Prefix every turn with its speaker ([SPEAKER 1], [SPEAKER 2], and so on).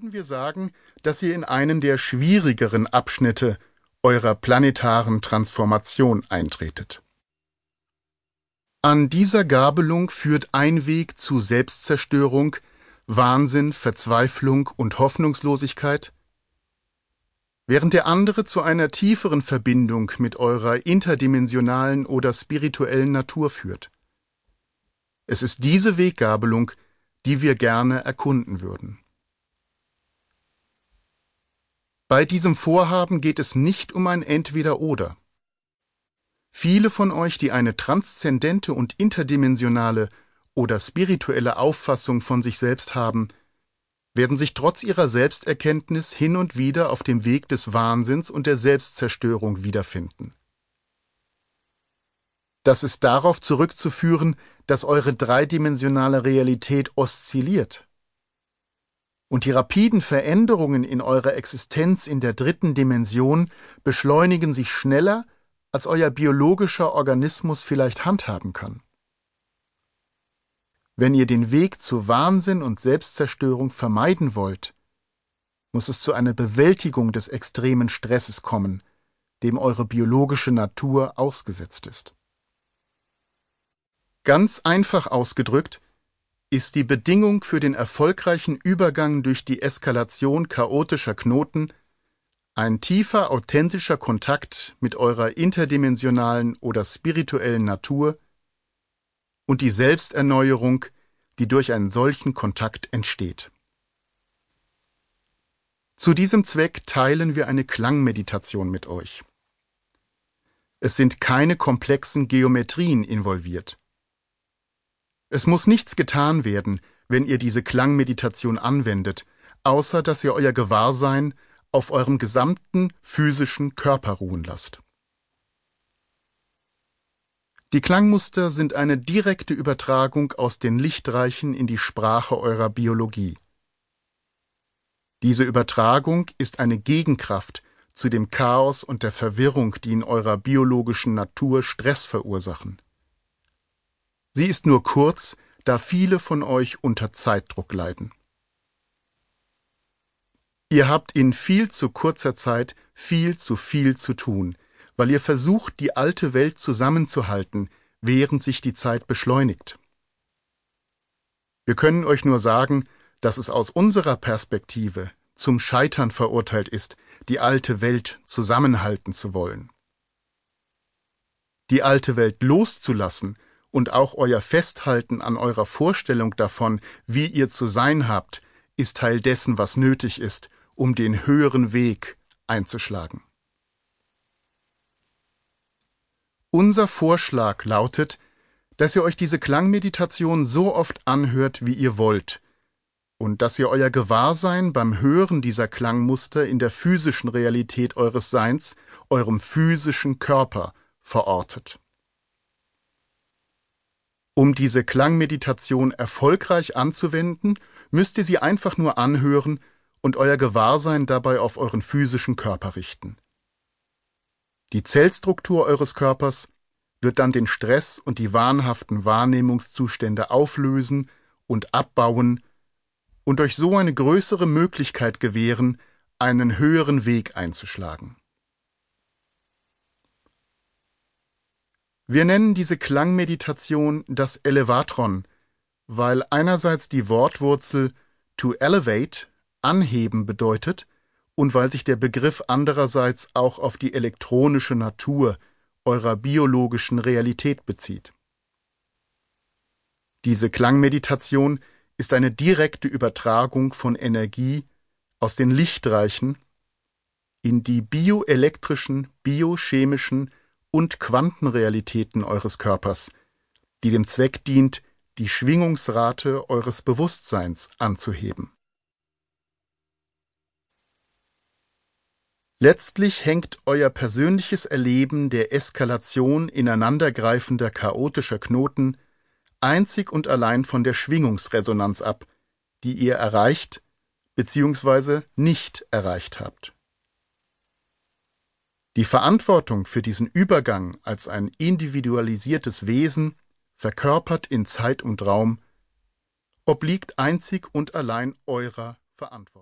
[SPEAKER 1] würden wir sagen, dass ihr in einen der schwierigeren Abschnitte eurer planetaren Transformation eintretet. An dieser Gabelung führt ein Weg zu Selbstzerstörung, Wahnsinn, Verzweiflung und Hoffnungslosigkeit, während der andere zu einer tieferen Verbindung mit eurer interdimensionalen oder spirituellen Natur führt. Es ist diese Weggabelung, die wir gerne erkunden würden. Bei diesem Vorhaben geht es nicht um ein Entweder-Oder. Viele von euch, die eine transzendente und interdimensionale oder spirituelle Auffassung von sich selbst haben, werden sich trotz ihrer Selbsterkenntnis hin und wieder auf dem Weg des Wahnsinns und der Selbstzerstörung wiederfinden. Das ist darauf zurückzuführen, dass eure dreidimensionale Realität oszilliert und die rapiden Veränderungen in eurer Existenz in der dritten Dimension beschleunigen sich schneller, als euer biologischer Organismus vielleicht handhaben kann. Wenn ihr den Weg zu Wahnsinn und Selbstzerstörung vermeiden wollt, muss es zu einer Bewältigung des extremen Stresses kommen, dem eure biologische Natur ausgesetzt ist. Ganz einfach ausgedrückt ist die Bedingung für den erfolgreichen Übergang durch die Eskalation chaotischer Knoten ein tiefer authentischer Kontakt mit eurer interdimensionalen oder spirituellen Natur und die Selbsterneuerung, die durch einen solchen Kontakt entsteht. Zu diesem Zweck teilen wir eine Klangmeditation mit euch. Es sind keine komplexen Geometrien involviert. Es muss nichts getan werden, wenn ihr diese Klangmeditation anwendet, außer dass ihr euer Gewahrsein auf eurem gesamten physischen Körper ruhen lasst. Die Klangmuster sind eine direkte Übertragung aus den Lichtreichen in die Sprache eurer Biologie. Diese Übertragung ist eine Gegenkraft zu dem Chaos und der Verwirrung, die in eurer biologischen Natur Stress verursachen. Sie ist nur kurz, da viele von euch unter Zeitdruck leiden. Ihr habt in viel zu kurzer Zeit viel zu viel zu tun, weil ihr versucht, die alte Welt zusammenzuhalten, während sich die Zeit beschleunigt. Wir können euch nur sagen, dass es aus unserer Perspektive zum Scheitern verurteilt ist, die alte Welt zusammenhalten zu wollen. Die alte Welt loszulassen und auch euer Festhalten an eurer Vorstellung davon, wie ihr zu sein habt, ist Teil dessen, was nötig ist, um den höheren Weg einzuschlagen. Unser Vorschlag lautet, dass ihr euch diese Klangmeditation so oft anhört, wie ihr wollt, und dass ihr euer Gewahrsein beim Hören dieser Klangmuster in der physischen Realität eures Seins, eurem physischen Körper, verortet. Um diese Klangmeditation erfolgreich anzuwenden, müsst ihr sie einfach nur anhören und euer Gewahrsein dabei auf euren physischen Körper richten. Die Zellstruktur eures Körpers wird dann den Stress und die wahnhaften Wahrnehmungszustände auflösen und abbauen und euch so eine größere Möglichkeit gewähren, einen höheren Weg einzuschlagen. Wir nennen diese Klangmeditation das Elevatron, weil einerseits die Wortwurzel to elevate, anheben bedeutet, und weil sich der Begriff andererseits auch auf die elektronische Natur eurer biologischen Realität bezieht. Diese Klangmeditation ist eine direkte Übertragung von Energie aus den Lichtreichen in die bioelektrischen, biochemischen und Quantenrealitäten eures Körpers, die dem Zweck dient, die Schwingungsrate eures Bewusstseins anzuheben. Letztlich hängt euer persönliches Erleben der Eskalation ineinandergreifender chaotischer Knoten einzig und allein von der Schwingungsresonanz ab, die ihr erreicht bzw. nicht erreicht habt. Die Verantwortung für diesen Übergang als ein individualisiertes Wesen, verkörpert in Zeit und Raum, obliegt einzig und allein eurer Verantwortung